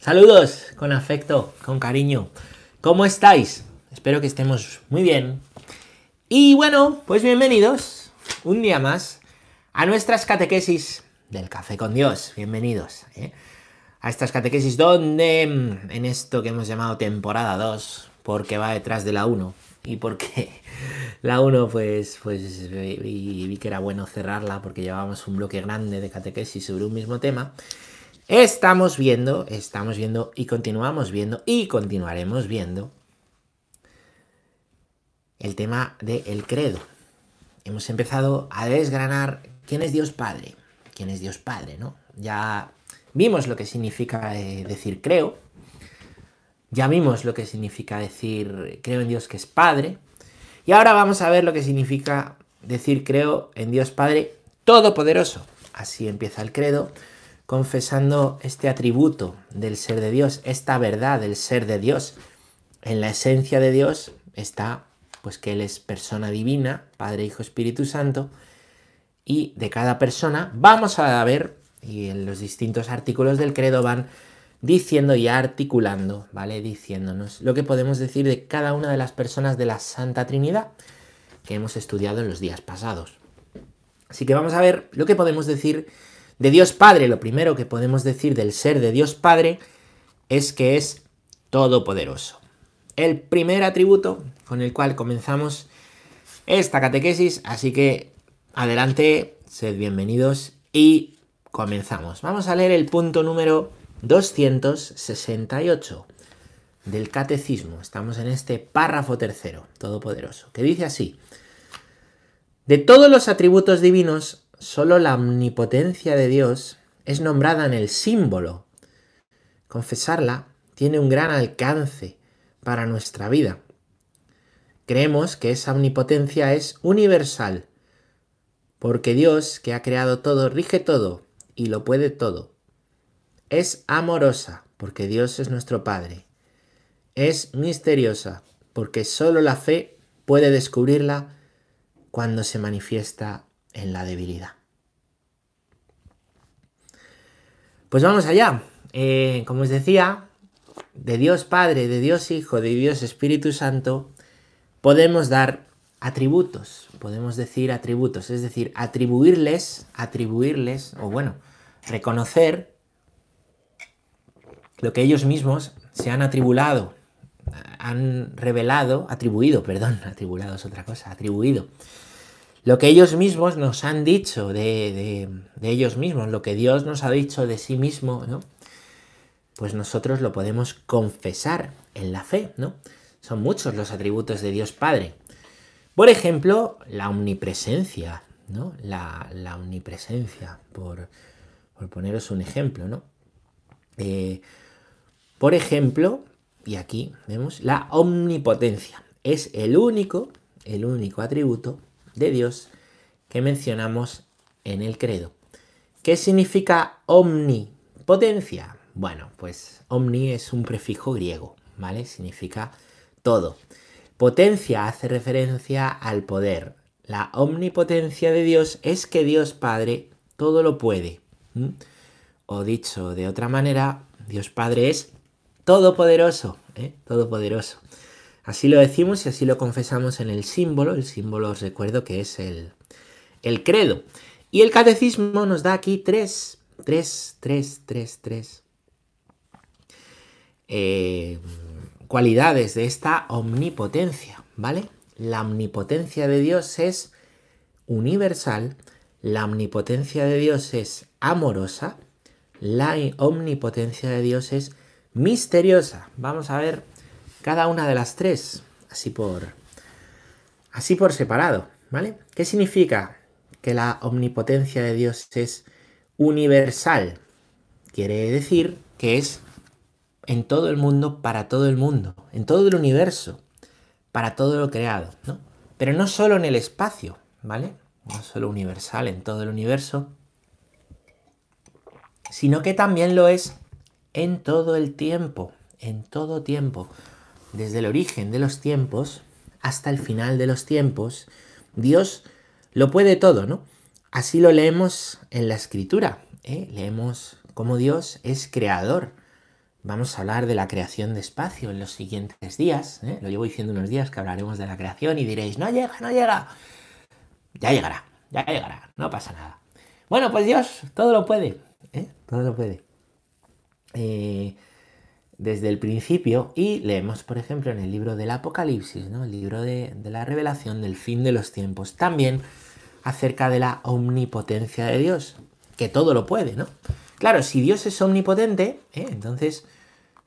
Saludos con afecto, con cariño. ¿Cómo estáis? Espero que estemos muy bien. Y bueno, pues bienvenidos un día más a nuestras catequesis del café con Dios. Bienvenidos ¿eh? a estas catequesis donde mm, en esto que hemos llamado temporada 2, porque va detrás de la 1 y porque la 1 pues, pues vi, vi que era bueno cerrarla porque llevábamos un bloque grande de catequesis sobre un mismo tema. Estamos viendo, estamos viendo y continuamos viendo y continuaremos viendo el tema del credo. Hemos empezado a desgranar quién es Dios Padre, quién es Dios Padre, ¿no? Ya vimos lo que significa eh, decir creo, ya vimos lo que significa decir creo en Dios que es Padre, y ahora vamos a ver lo que significa decir creo en Dios Padre Todopoderoso. Así empieza el credo confesando este atributo del ser de Dios, esta verdad del ser de Dios. En la esencia de Dios está pues que Él es persona divina, Padre, Hijo, Espíritu Santo, y de cada persona vamos a ver, y en los distintos artículos del credo van diciendo y articulando, ¿vale? Diciéndonos lo que podemos decir de cada una de las personas de la Santa Trinidad que hemos estudiado en los días pasados. Así que vamos a ver lo que podemos decir de Dios Padre, lo primero que podemos decir del ser de Dios Padre es que es todopoderoso. El primer atributo con el cual comenzamos esta catequesis, así que adelante, sed bienvenidos y comenzamos. Vamos a leer el punto número 268 del catecismo. Estamos en este párrafo tercero, todopoderoso, que dice así. De todos los atributos divinos, Solo la omnipotencia de Dios es nombrada en el símbolo. Confesarla tiene un gran alcance para nuestra vida. Creemos que esa omnipotencia es universal, porque Dios, que ha creado todo, rige todo y lo puede todo. Es amorosa, porque Dios es nuestro Padre. Es misteriosa, porque solo la fe puede descubrirla cuando se manifiesta en la debilidad. Pues vamos allá. Eh, como os decía, de Dios Padre, de Dios Hijo, de Dios Espíritu Santo, podemos dar atributos, podemos decir atributos, es decir, atribuirles, atribuirles, o bueno, reconocer lo que ellos mismos se han atribulado, han revelado, atribuido, perdón, atribulado es otra cosa, atribuido lo que ellos mismos nos han dicho de, ellos mismos, lo que Dios nos ha dicho de sí mismo, ¿no? Pues nosotros lo podemos confesar en la fe, ¿no? Son muchos los atributos de Dios Padre. Por ejemplo, la omnipresencia, ¿no? La, omnipresencia, por, poneros un ejemplo, ¿no? Eh, por ejemplo, y aquí vemos, la omnipotencia. Es el único, el único atributo de Dios que mencionamos en el credo. ¿Qué significa omnipotencia? Bueno, pues omni es un prefijo griego, ¿vale? Significa todo. Potencia hace referencia al poder. La omnipotencia de Dios es que Dios Padre todo lo puede. O dicho de otra manera, Dios Padre es todopoderoso, ¿eh? todopoderoso. Así lo decimos y así lo confesamos en el símbolo. El símbolo os recuerdo que es el, el credo. Y el catecismo nos da aquí tres, tres, tres, tres, tres eh, cualidades de esta omnipotencia, ¿vale? La omnipotencia de Dios es universal, la omnipotencia de Dios es amorosa, la omnipotencia de Dios es misteriosa. Vamos a ver cada una de las tres, así por, así por separado, ¿vale? ¿Qué significa que la omnipotencia de Dios es universal? Quiere decir que es en todo el mundo, para todo el mundo, en todo el universo, para todo lo creado, ¿no? Pero no solo en el espacio, ¿vale? No solo universal en todo el universo, sino que también lo es en todo el tiempo, en todo tiempo desde el origen de los tiempos hasta el final de los tiempos, Dios lo puede todo, ¿no? Así lo leemos en la escritura. ¿eh? Leemos cómo Dios es creador vamos a hablar de la creación de espacio en los siguientes días. ¿eh? Lo llevo diciendo unos días que hablaremos de la creación y diréis, no llega, no llega. Ya llegará, ya llegará, no pasa nada. Bueno, pues Dios todo lo puede, ¿eh? todo lo puede. Eh, desde el principio y leemos, por ejemplo, en el libro del Apocalipsis, ¿no? el libro de, la revelación del fin de los tiempos, también acerca de la omnipotencia de Dios, que todo lo puede, ¿no? Claro, si Dios es omnipotente, ¿eh? entonces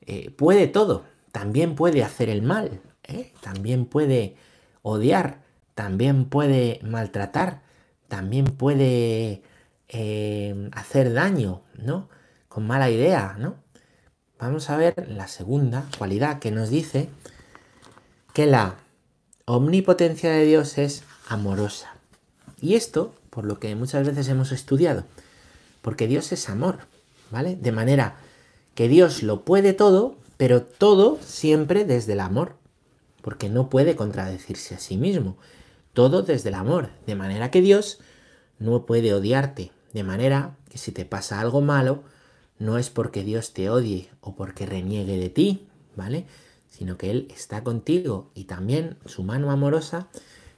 eh, puede todo, también puede hacer el mal, ¿eh? también puede odiar, también puede maltratar, también puede hacer daño, ¿no? Con mala idea, ¿no? Vamos a ver la segunda cualidad que nos dice que la omnipotencia de Dios es amorosa. Y esto, por lo que muchas veces hemos estudiado, porque Dios es amor, ¿vale? De manera que Dios lo puede todo, pero todo siempre desde el amor, porque no puede contradecirse a sí mismo. Todo desde el amor, de manera que Dios no puede odiarte, de manera que si te pasa algo malo, no es porque Dios te odie o porque reniegue de ti, ¿vale? Sino que Él está contigo y también su mano amorosa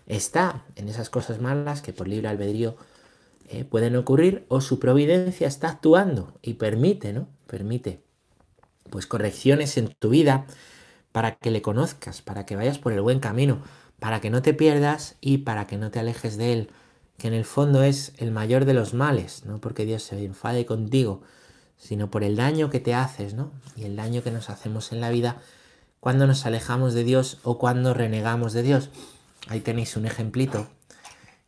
está en esas cosas malas que por libre albedrío eh, pueden ocurrir o su providencia está actuando y permite, ¿no? Permite pues correcciones en tu vida para que le conozcas, para que vayas por el buen camino, para que no te pierdas y para que no te alejes de Él, que en el fondo es el mayor de los males, no porque Dios se enfade contigo, sino por el daño que te haces, ¿no? Y el daño que nos hacemos en la vida cuando nos alejamos de Dios o cuando renegamos de Dios. Ahí tenéis un ejemplito,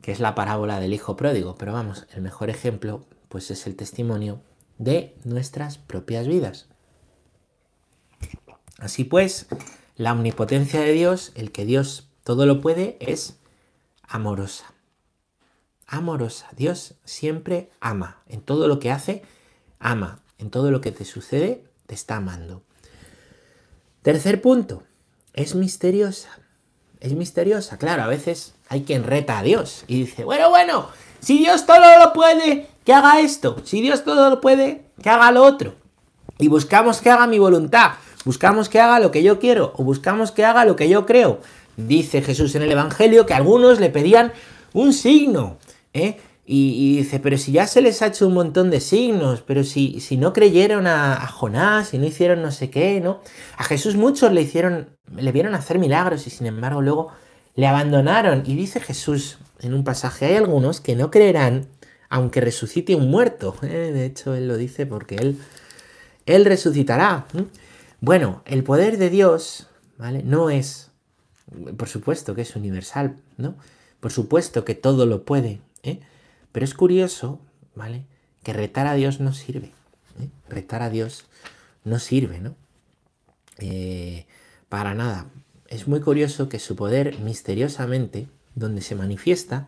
que es la parábola del hijo pródigo, pero vamos, el mejor ejemplo pues es el testimonio de nuestras propias vidas. Así pues, la omnipotencia de Dios, el que Dios todo lo puede, es amorosa. Amorosa. Dios siempre ama. En todo lo que hace, ama. En todo lo que te sucede, te está amando. Tercer punto, es misteriosa. Es misteriosa. Claro, a veces hay quien reta a Dios y dice, bueno, bueno, si Dios todo lo puede, que haga esto. Si Dios todo lo puede, que haga lo otro. Y buscamos que haga mi voluntad. Buscamos que haga lo que yo quiero o buscamos que haga lo que yo creo. Dice Jesús en el Evangelio que algunos le pedían un signo. ¿eh? Y, dice, pero si ya se les ha hecho un montón de signos, pero si, si no creyeron a, Jonás, y no hicieron no sé qué, ¿no? A Jesús muchos le hicieron, le vieron hacer milagros y sin embargo luego le abandonaron. Y dice Jesús en un pasaje, hay algunos que no creerán aunque resucite un muerto. ¿eh? De hecho, él lo dice porque él, él resucitará. Bueno, el poder de Dios, ¿vale? No es, por supuesto que es universal, ¿no? Por supuesto que todo lo puede, ¿eh? Pero es curioso, ¿vale? Que retar a Dios no sirve. ¿eh? Retar a Dios no sirve, ¿no? Eh, para nada. Es muy curioso que su poder misteriosamente, donde se manifiesta,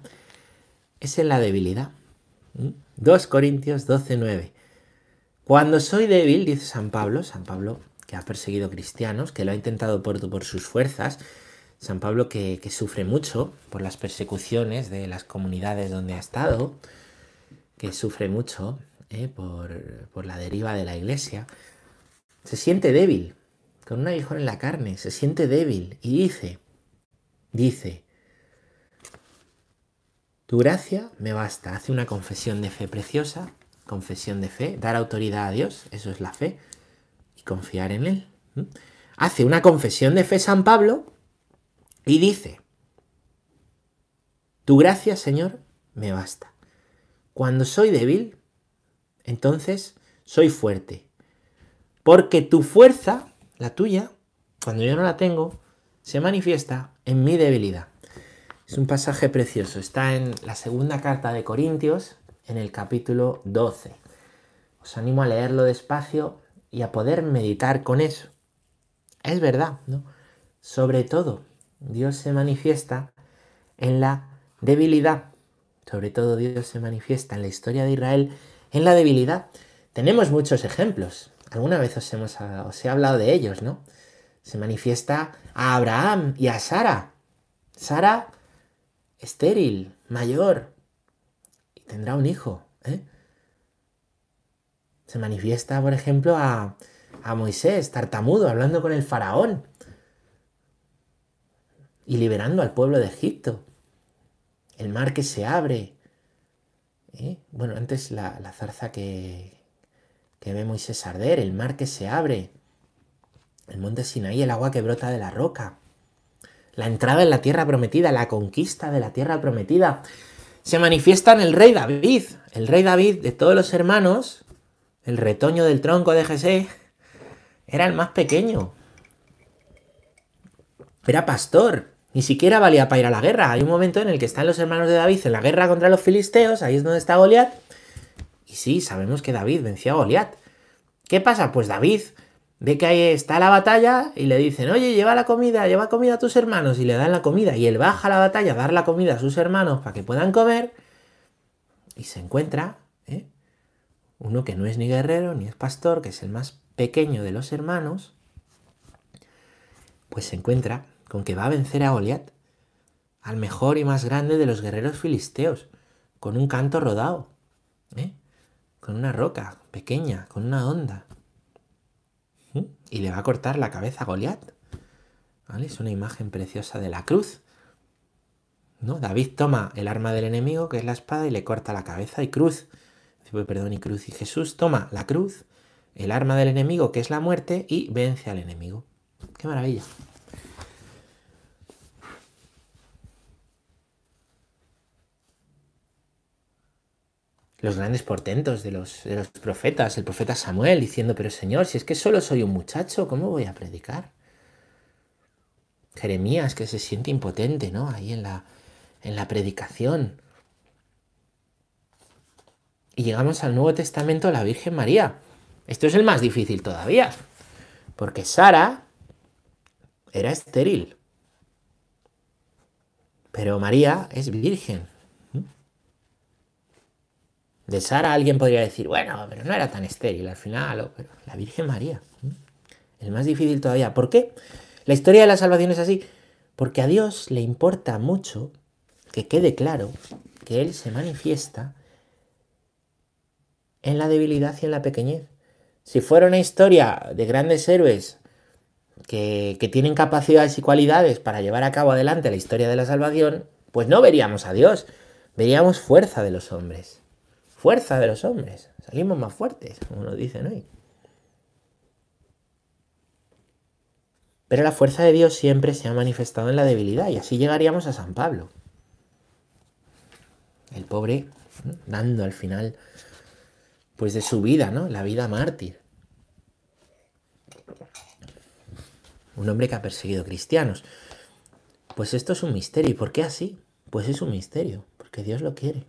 es en la debilidad. 2 Corintios 12, 9. Cuando soy débil, dice San Pablo, San Pablo que ha perseguido cristianos, que lo ha intentado por sus fuerzas, San Pablo que, sufre mucho por las persecuciones de las comunidades donde ha estado, que sufre mucho eh, por, la deriva de la iglesia, se siente débil, con un aguijón en la carne, se siente débil y dice, dice, tu gracia me basta, hace una confesión de fe preciosa, confesión de fe, dar autoridad a Dios, eso es la fe, y confiar en Él. Hace una confesión de fe San Pablo y dice, tu gracia, Señor, me basta. Cuando soy débil, entonces soy fuerte. Porque tu fuerza, la tuya, cuando yo no la tengo, se manifiesta en mi debilidad. Es un pasaje precioso. Está en la segunda carta de Corintios, en el capítulo 12. Os animo a leerlo despacio y a poder meditar con eso. Es verdad, ¿no? Sobre todo, Dios se manifiesta en la debilidad. Sobre todo Dios se manifiesta en la historia de Israel en la debilidad. Tenemos muchos ejemplos. Alguna vez os, hemos, os he hablado de ellos, ¿no? Se manifiesta a Abraham y a Sara. Sara estéril, mayor, y tendrá un hijo. ¿eh? Se manifiesta, por ejemplo, a, a Moisés, tartamudo, hablando con el faraón y liberando al pueblo de Egipto. El mar que se abre. ¿eh? Bueno, antes la, zarza que, que ve Moisés arder, el mar que se abre, el monte Sinaí, el agua que brota de la roca, la entrada en la tierra prometida, la conquista de la tierra prometida, se manifiesta en el rey David, el rey David de todos los hermanos, el retoño del tronco de Jesé, era el más pequeño. Era pastor, ni siquiera valía para ir a la guerra. Hay un momento en el que están los hermanos de David en la guerra contra los filisteos, ahí es donde está Goliat. Y sí, sabemos que David venció a Goliat. ¿Qué pasa? Pues David ve que ahí está la batalla y le dicen, oye, lleva la comida, lleva comida a tus hermanos y le dan la comida y él baja a la batalla a dar la comida a sus hermanos para que puedan comer y se encuentra ¿eh? uno que no es ni guerrero ni es pastor, que es el más pequeño de los hermanos, pues se encuentra con que va a vencer a Goliat, al mejor y más grande de los guerreros filisteos, con un canto rodado, ¿eh? con una roca pequeña, con una onda. ¿Mm? Y le va a cortar la cabeza a Goliat. Es una imagen preciosa de la cruz. ¿No? David toma el arma del enemigo, que es la espada, y le corta la cabeza y cruz. Perdón, y cruz. Y Jesús toma la cruz, el arma del enemigo, que es la muerte, y vence al enemigo. ¡Qué maravilla! Los grandes portentos de los, profetas, el profeta Samuel diciendo, pero Señor, si es que solo soy un muchacho, ¿cómo voy a predicar? Jeremías que se siente impotente, ¿no? Ahí en la, en la predicación. Y llegamos al Nuevo Testamento, la Virgen María. Esto es el más difícil todavía, porque Sara era estéril, pero María es virgen. De Sara alguien podría decir, bueno, pero no era tan estéril al final, la Virgen María. El más difícil todavía. ¿Por qué? La historia de la salvación es así. Porque a Dios le importa mucho que quede claro que Él se manifiesta en la debilidad y en la pequeñez. Si fuera una historia de grandes héroes que, que, tienen capacidades y cualidades para llevar a cabo adelante la historia de la salvación, pues no veríamos a Dios, veríamos fuerza de los hombres fuerza de los hombres. Salimos más fuertes, como nos dicen hoy. Pero la fuerza de Dios siempre se ha manifestado en la debilidad y así llegaríamos a San Pablo. El pobre dando al final pues de su vida, ¿no? La vida mártir. Un hombre que ha perseguido cristianos. Pues esto es un misterio. ¿Y por qué así? Pues es un misterio, porque Dios lo quiere.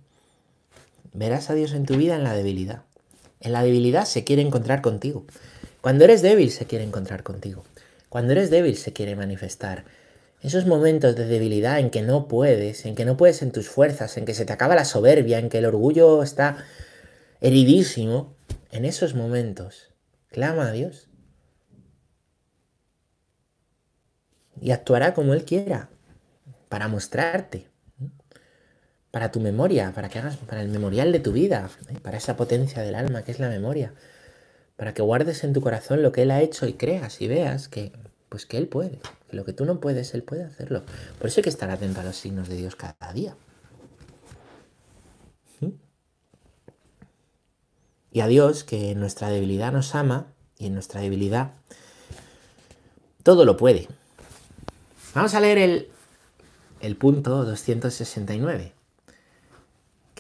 Verás a Dios en tu vida en la debilidad. En la debilidad se quiere encontrar contigo. Cuando eres débil se quiere encontrar contigo. Cuando eres débil se quiere manifestar. Esos momentos de debilidad en que no puedes, en que no puedes en tus fuerzas, en que se te acaba la soberbia, en que el orgullo está heridísimo, en esos momentos clama a Dios. Y actuará como Él quiera, para mostrarte, para tu memoria, para que hagas, para el memorial de tu vida, ¿eh? para esa potencia del alma que es la memoria, para que guardes en tu corazón lo que Él ha hecho y creas y veas que, pues que Él puede, que lo que tú no puedes, Él puede hacerlo. Por eso hay que estar atento a los signos de Dios cada día. ¿Mm? Y a Dios, que en nuestra debilidad nos ama y en nuestra debilidad todo lo puede. Vamos a leer el, el punto 269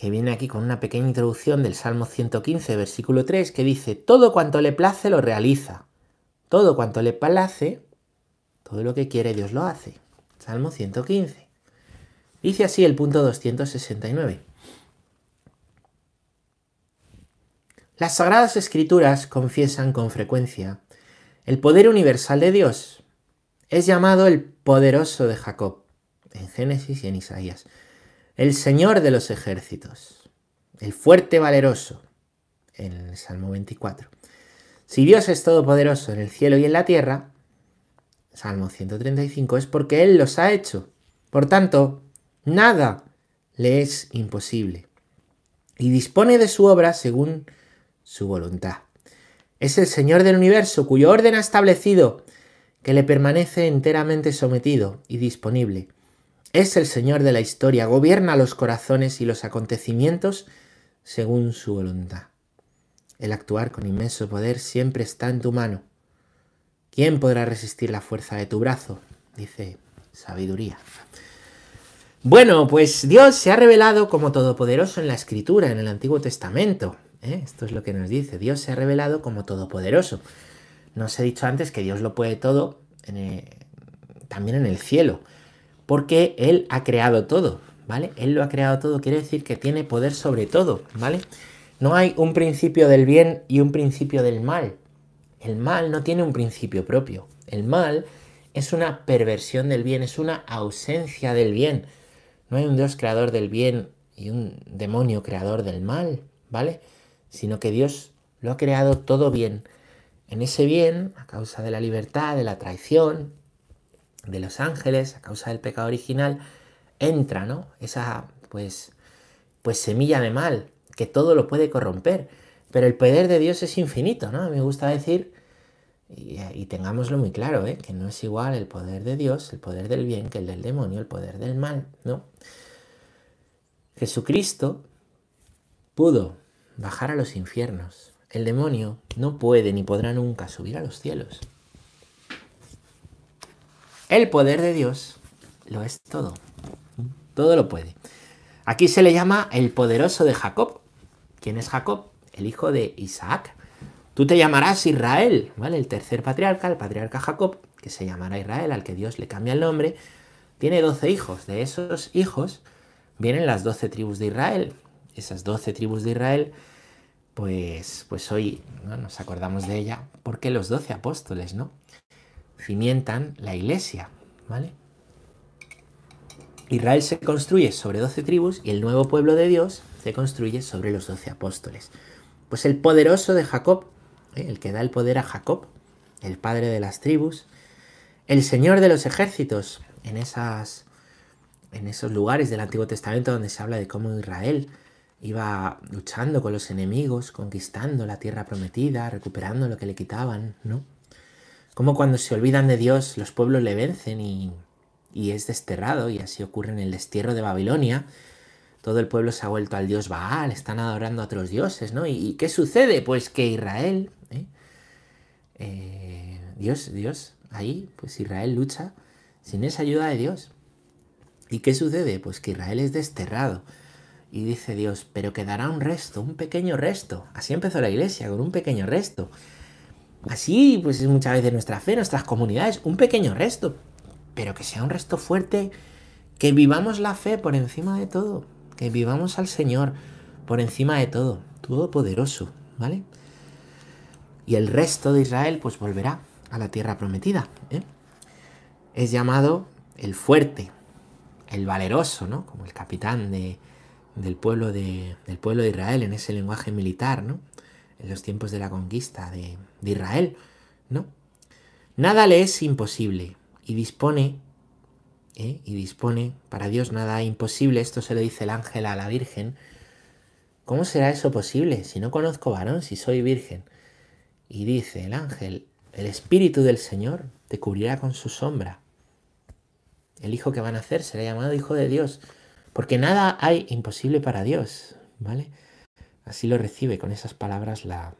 que viene aquí con una pequeña introducción del Salmo 115, versículo 3, que dice, todo cuanto le place lo realiza. Todo cuanto le place, todo lo que quiere Dios lo hace. Salmo 115. Dice así el punto 269. Las sagradas escrituras confiesan con frecuencia el poder universal de Dios. Es llamado el poderoso de Jacob, en Génesis y en Isaías el Señor de los ejércitos, el fuerte valeroso, en el Salmo 24. Si Dios es todopoderoso en el cielo y en la tierra, Salmo 135, es porque Él los ha hecho. Por tanto, nada le es imposible. Y dispone de su obra según su voluntad. Es el Señor del universo cuyo orden ha establecido que le permanece enteramente sometido y disponible. Es el Señor de la historia, gobierna los corazones y los acontecimientos según su voluntad. El actuar con inmenso poder siempre está en tu mano. ¿Quién podrá resistir la fuerza de tu brazo? Dice sabiduría. Bueno, pues Dios se ha revelado como todopoderoso en la escritura, en el Antiguo Testamento. ¿eh? Esto es lo que nos dice. Dios se ha revelado como todopoderoso. Nos he dicho antes que Dios lo puede todo también en el cielo, porque Él ha creado todo, ¿vale? Él lo ha creado todo, quiere decir que tiene poder sobre todo, ¿vale? No hay un principio del bien y un principio del mal. El mal no tiene un principio propio. El mal es una perversión del bien, es una ausencia del bien. No hay un Dios creador del bien y un demonio creador del mal, ¿vale? Sino que Dios lo ha creado todo bien en ese bien, a causa de la libertad, de la traición, de los ángeles, a causa del pecado original, entra, ¿no? Esa, pues, pues semilla de mal, que todo lo puede corromper. Pero el poder de Dios es infinito, ¿no? Me gusta decir, y, tengámoslo muy claro, ¿eh? que no es igual el poder de Dios, el poder del bien, que el del demonio, el poder del mal, ¿no? Jesucristo pudo bajar a los infiernos, el demonio no puede ni podrá nunca subir a los cielos. El poder de Dios lo es todo. Todo lo puede. Aquí se le llama el poderoso de Jacob. ¿Quién es Jacob? El hijo de Isaac. Tú te llamarás Israel, ¿vale? El tercer patriarca, el patriarca Jacob, que se llamará Israel, al que Dios le cambia el nombre, tiene doce hijos. De esos hijos vienen las doce tribus de Israel. Esas doce tribus de Israel pues, pues hoy nos acordamos de ella porque los doce apóstoles, ¿no? Cimientan la iglesia, ¿vale? Israel se construye sobre doce tribus y el nuevo pueblo de Dios se construye sobre los doce apóstoles. Pues el poderoso de Jacob, ¿eh? el que da el poder a Jacob, el padre de las tribus, el señor de los ejércitos, en, esas, en esos lugares del Antiguo Testamento donde se habla de cómo Israel iba luchando con los enemigos, conquistando la tierra prometida, recuperando lo que le quitaban, ¿no? Como cuando se olvidan de Dios, los pueblos le vencen y, y es desterrado, y así ocurre en el destierro de Babilonia. Todo el pueblo se ha vuelto al dios Baal, están adorando a otros dioses, ¿no? ¿Y, qué sucede? Pues que Israel, ¿eh? Eh, Dios, Dios, ahí, pues Israel lucha sin esa ayuda de Dios. ¿Y qué sucede? Pues que Israel es desterrado. Y dice Dios, pero quedará un resto, un pequeño resto. Así empezó la iglesia, con un pequeño resto. Así, pues es muchas veces nuestra fe, nuestras comunidades, un pequeño resto. Pero que sea un resto fuerte, que vivamos la fe por encima de todo. Que vivamos al Señor por encima de todo. Todopoderoso, ¿vale? Y el resto de Israel, pues volverá a la tierra prometida. ¿eh? Es llamado el fuerte, el valeroso, ¿no? Como el capitán de, del pueblo de, del pueblo de Israel en ese lenguaje militar, ¿no? En los tiempos de la conquista de, Israel, ¿no? Nada le es imposible y dispone, ¿eh? y dispone, para Dios nada imposible, esto se lo dice el ángel a la Virgen, ¿cómo será eso posible si no conozco varón, si soy virgen? Y dice el ángel, el Espíritu del Señor te cubrirá con su sombra. El hijo que van a hacer será llamado Hijo de Dios. Porque nada hay imposible para Dios, ¿vale? Así lo recibe con esas palabras la,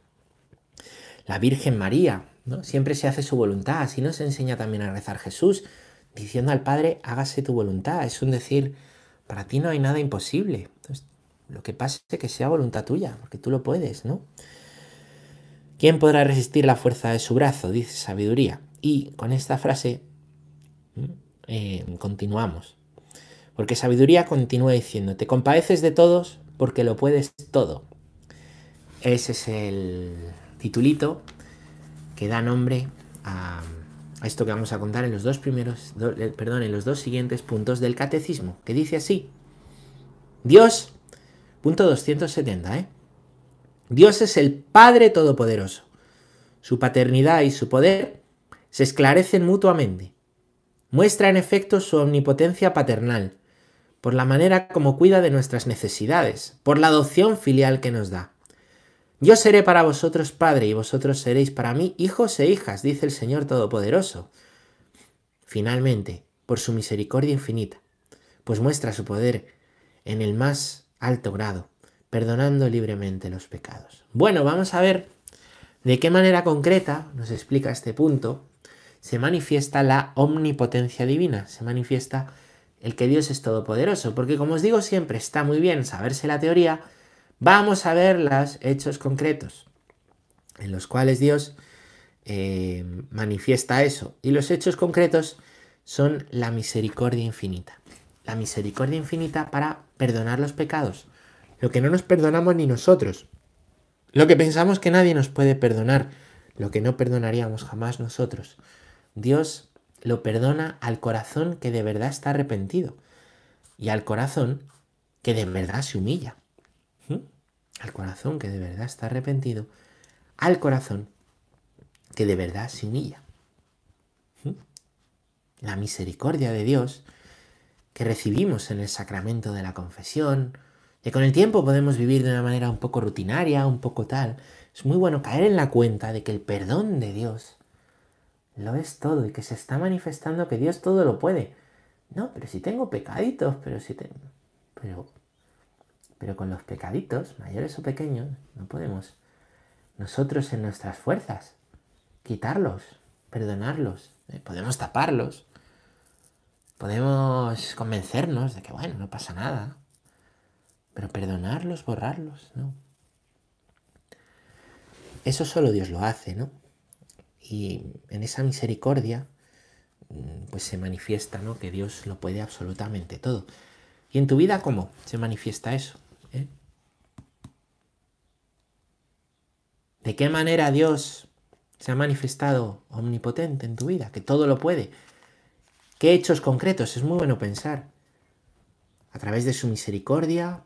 la Virgen María, ¿no? Siempre se hace su voluntad, así nos enseña también a rezar Jesús, diciendo al Padre, hágase tu voluntad. Es un decir, para ti no hay nada imposible. Lo que pasa es que sea voluntad tuya, porque tú lo puedes, ¿no? ¿Quién podrá resistir la fuerza de su brazo? Dice sabiduría. Y con esta frase eh, continuamos. Porque sabiduría continúa diciendo, te compadeces de todos porque lo puedes todo. Ese es el titulito que da nombre a, esto que vamos a contar en los dos primeros, eh, perdón, en los dos siguientes puntos del catecismo, que dice así. Dios, punto 270, ¿eh? Dios es el Padre Todopoderoso. Su paternidad y su poder se esclarecen mutuamente. Muestra en efecto su omnipotencia paternal, por la manera como cuida de nuestras necesidades, por la adopción filial que nos da. Yo seré para vosotros padre y vosotros seréis para mí hijos e hijas, dice el Señor Todopoderoso. Finalmente, por su misericordia infinita, pues muestra su poder en el más alto grado, perdonando libremente los pecados. Bueno, vamos a ver de qué manera concreta, nos explica este punto, se manifiesta la omnipotencia divina, se manifiesta el que Dios es todopoderoso, porque como os digo siempre, está muy bien saberse la teoría, vamos a ver los hechos concretos en los cuales Dios eh, manifiesta eso. Y los hechos concretos son la misericordia infinita. La misericordia infinita para perdonar los pecados. Lo que no nos perdonamos ni nosotros. Lo que pensamos que nadie nos puede perdonar. Lo que no perdonaríamos jamás nosotros. Dios lo perdona al corazón que de verdad está arrepentido. Y al corazón que de verdad se humilla al corazón que de verdad está arrepentido, al corazón que de verdad se humilla. ¿Mm? La misericordia de Dios que recibimos en el sacramento de la confesión, que con el tiempo podemos vivir de una manera un poco rutinaria, un poco tal, es muy bueno caer en la cuenta de que el perdón de Dios lo es todo y que se está manifestando que Dios todo lo puede. No, pero si tengo pecaditos, pero si tengo... Pero pero con los pecaditos, mayores o pequeños, no podemos nosotros en nuestras fuerzas quitarlos, perdonarlos. ¿eh? Podemos taparlos. Podemos convencernos de que, bueno, no pasa nada. Pero perdonarlos, borrarlos, no. Eso solo Dios lo hace, ¿no? Y en esa misericordia, mm, pues se manifiesta, ¿no? Que Dios lo puede absolutamente todo. ¿Y en tu vida cómo se manifiesta eso? ¿Eh? ¿De qué manera Dios se ha manifestado omnipotente en tu vida? Que todo lo puede. ¿Qué hechos concretos? Es muy bueno pensar. A través de su misericordia,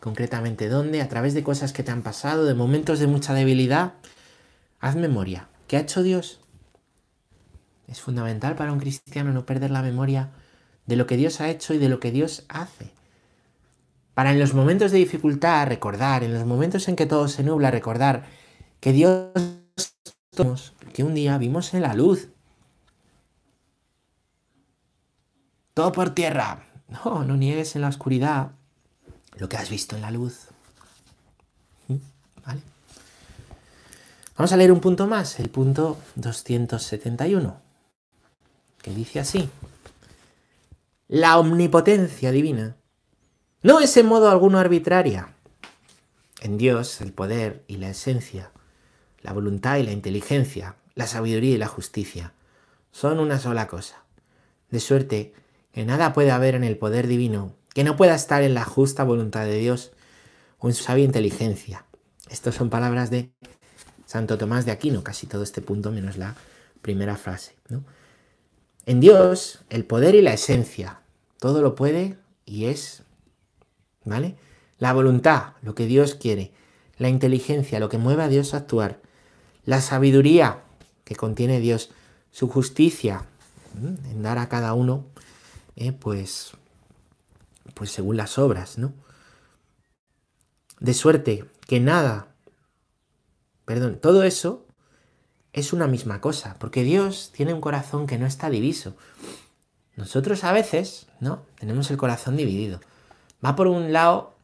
concretamente dónde, a través de cosas que te han pasado, de momentos de mucha debilidad. Haz memoria. ¿Qué ha hecho Dios? Es fundamental para un cristiano no perder la memoria de lo que Dios ha hecho y de lo que Dios hace. Para en los momentos de dificultad recordar, en los momentos en que todo se nubla, recordar que Dios, que un día vimos en la luz. Todo por tierra. No, no niegues en la oscuridad lo que has visto en la luz. ¿Mm? Vamos a leer un punto más, el punto 271, que dice así. La omnipotencia divina no es en modo alguno arbitraria. En Dios el poder y la esencia, la voluntad y la inteligencia, la sabiduría y la justicia son una sola cosa. De suerte que nada puede haber en el poder divino que no pueda estar en la justa voluntad de Dios o en su sabia inteligencia. Estas son palabras de Santo Tomás de Aquino, casi todo este punto menos la primera frase. En Dios, el poder y la esencia, todo lo puede y es ¿vale? La voluntad, lo que Dios quiere, la inteligencia, lo que mueve a Dios a actuar, la sabiduría que contiene Dios, su justicia, en dar a cada uno, eh, pues, pues según las obras, ¿no? De suerte que nada, perdón, todo eso es una misma cosa, porque Dios tiene un corazón que no está diviso. Nosotros a veces, ¿no? Tenemos el corazón dividido. Va por un lado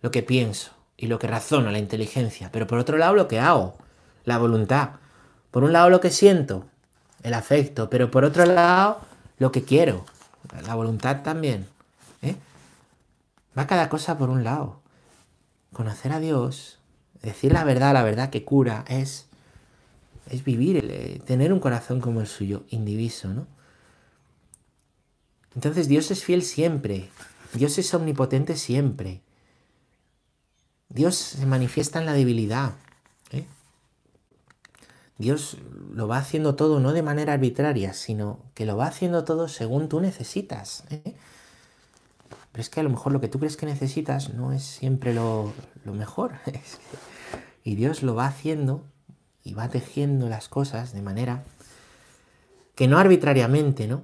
lo que pienso y lo que razono, la inteligencia, pero por otro lado lo que hago, la voluntad. Por un lado lo que siento, el afecto, pero por otro lado lo que quiero, la voluntad también. ¿eh? Va cada cosa por un lado. Conocer a Dios, decir la verdad, la verdad que cura, es, es vivir, eh, tener un corazón como el suyo, indiviso, ¿no? Entonces Dios es fiel siempre, Dios es omnipotente siempre. Dios se manifiesta en la debilidad. ¿eh? Dios lo va haciendo todo no de manera arbitraria, sino que lo va haciendo todo según tú necesitas. ¿eh? Pero es que a lo mejor lo que tú crees que necesitas no es siempre lo, lo mejor. y Dios lo va haciendo y va tejiendo las cosas de manera que no arbitrariamente, ¿no?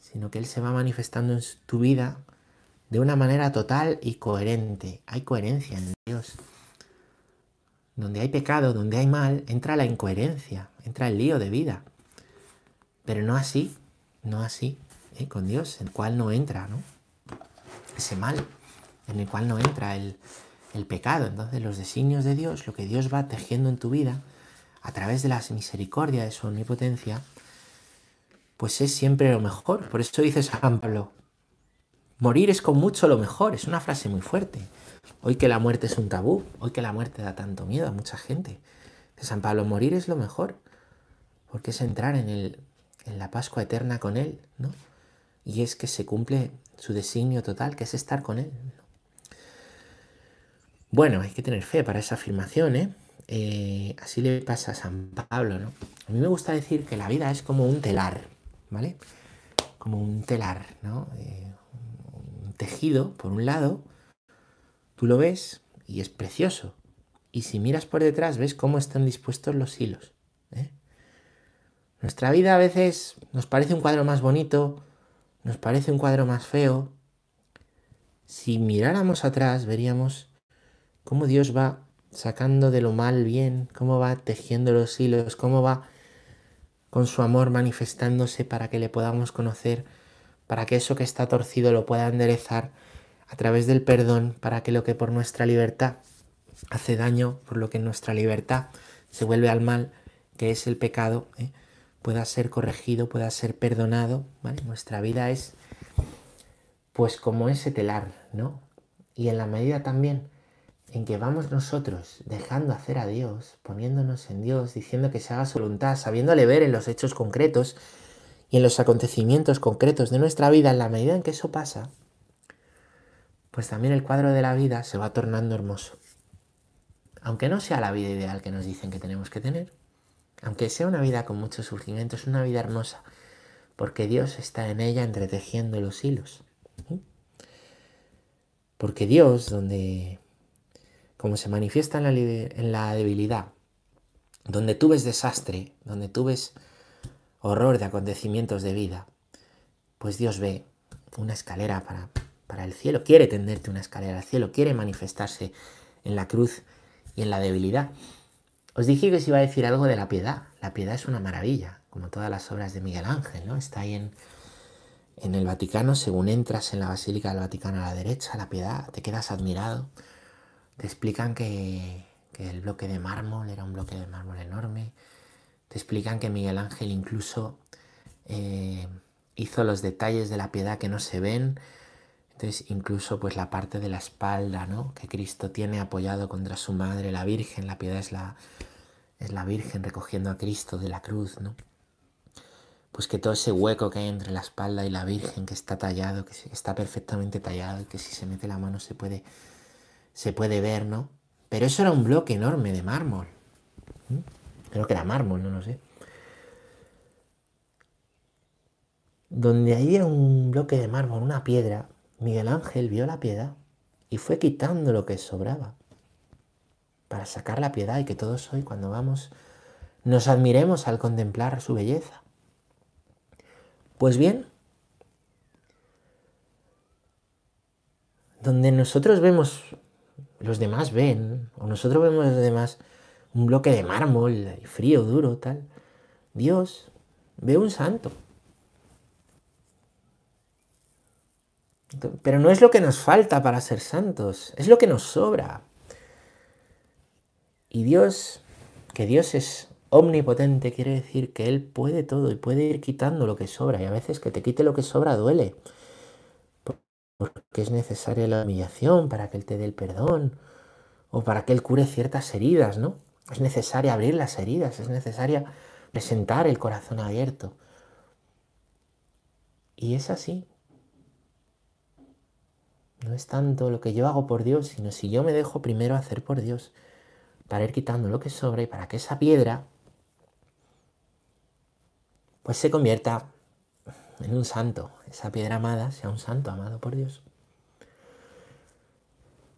Sino que Él se va manifestando en tu vida de una manera total y coherente. Hay coherencia en Dios. donde hay pecado, donde hay mal, entra la incoherencia, entra el lío de vida. Pero no así, no así, ¿eh? con Dios, el cual no entra, ¿no? Ese mal, en el cual no entra el, el pecado. Entonces los designios de Dios, lo que Dios va tejiendo en tu vida, a través de la misericordia de su omnipotencia, pues es siempre lo mejor. Por eso dice San Pablo, morir es con mucho lo mejor. Es una frase muy fuerte. Hoy que la muerte es un tabú, hoy que la muerte da tanto miedo a mucha gente. San Pablo, morir es lo mejor, porque es entrar en, el, en la Pascua eterna con Él, ¿no? Y es que se cumple su designio total, que es estar con Él. Bueno, hay que tener fe para esa afirmación, ¿eh? ¿eh? así le pasa a San Pablo, ¿no? A mí me gusta decir que la vida es como un telar, ¿vale? Como un telar, ¿no? Eh, tejido, por un lado, Tú lo ves y es precioso. Y si miras por detrás, ves cómo están dispuestos los hilos. ¿eh? Nuestra vida a veces nos parece un cuadro más bonito, nos parece un cuadro más feo. Si miráramos atrás, veríamos cómo Dios va sacando de lo mal bien, cómo va tejiendo los hilos, cómo va con su amor manifestándose para que le podamos conocer, para que eso que está torcido lo pueda enderezar a través del perdón para que lo que por nuestra libertad hace daño, por lo que nuestra libertad se vuelve al mal, que es el pecado, ¿eh? pueda ser corregido, pueda ser perdonado. Nuestra vida es pues como ese telar, ¿no? Y en la medida también en que vamos nosotros dejando hacer a Dios, poniéndonos en Dios, diciendo que se haga su voluntad, sabiéndole ver en los hechos concretos y en los acontecimientos concretos de nuestra vida, en la medida en que eso pasa, pues también el cuadro de la vida se va tornando hermoso. Aunque no sea la vida ideal que nos dicen que tenemos que tener, aunque sea una vida con muchos surgimientos, una vida hermosa, porque Dios está en ella entretejiendo los hilos. Porque Dios, donde, como se manifiesta en la, en la debilidad, donde tú ves desastre, donde tú ves horror de acontecimientos de vida, pues Dios ve una escalera para para el cielo, quiere tenderte una escalera al cielo, quiere manifestarse en la cruz y en la debilidad. Os dije que os iba a decir algo de la piedad. La piedad es una maravilla, como todas las obras de Miguel Ángel, ¿no? Está ahí en, en el Vaticano, según entras en la Basílica del Vaticano a la derecha, la piedad, te quedas admirado. Te explican que, el bloque de mármol era un bloque de mármol enorme. Te explican que Miguel Ángel incluso eh, hizo los detalles de la piedad que no se ven, entonces incluso pues la parte de la espalda, ¿no? Que Cristo tiene apoyado contra su madre, la Virgen, la piedad es la, es la Virgen recogiendo a Cristo de la cruz, ¿no? Pues que todo ese hueco que hay entre la espalda y la Virgen, que está tallado, que está perfectamente tallado, que si se mete la mano se puede, se puede ver, ¿no? Pero eso era un bloque enorme de mármol. Creo que era mármol, no lo sé. Donde había un bloque de mármol, una piedra, Miguel Ángel vio la piedad y fue quitando lo que sobraba para sacar la piedad y que todos hoy cuando vamos nos admiremos al contemplar su belleza. Pues bien, donde nosotros vemos, los demás ven, o nosotros vemos los demás un bloque de mármol, frío, duro, tal, Dios ve un santo. Pero no es lo que nos falta para ser santos, es lo que nos sobra. Y Dios, que Dios es omnipotente, quiere decir que Él puede todo y puede ir quitando lo que sobra. Y a veces que te quite lo que sobra duele. Porque es necesaria la humillación para que Él te dé el perdón. O para que Él cure ciertas heridas, ¿no? Es necesario abrir las heridas, es necesario presentar el corazón abierto. Y es así, no es tanto lo que yo hago por Dios, sino si yo me dejo primero hacer por Dios, para ir quitando lo que sobra y para que esa piedra pues se convierta en un santo, esa piedra amada sea un santo amado por Dios.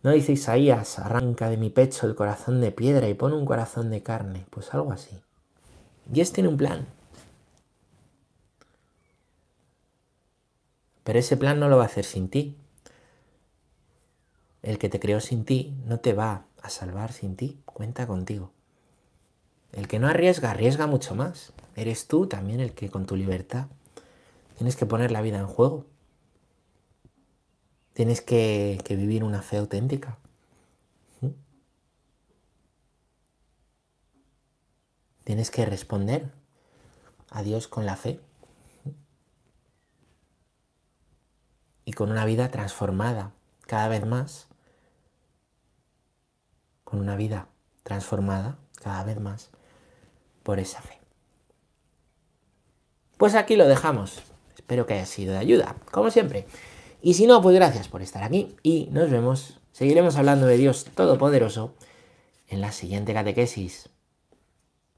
No dice Isaías, arranca de mi pecho el corazón de piedra y pone un corazón de carne, pues algo así. Dios tiene un plan. Pero ese plan no lo va a hacer sin ti. el que te creó sin ti no te va a salvar sin ti, cuenta contigo. El que no arriesga, arriesga mucho más. Eres tú también el que con tu libertad tienes que poner la vida en juego. Tienes que, vivir una fe auténtica. Tienes que responder a Dios con la fe. Y con una vida transformada cada vez más. Con una vida transformada cada vez más por esa fe. Pues aquí lo dejamos. Espero que haya sido de ayuda, como siempre. Y si no, pues gracias por estar aquí y nos vemos. Seguiremos hablando de Dios Todopoderoso en la siguiente catequesis.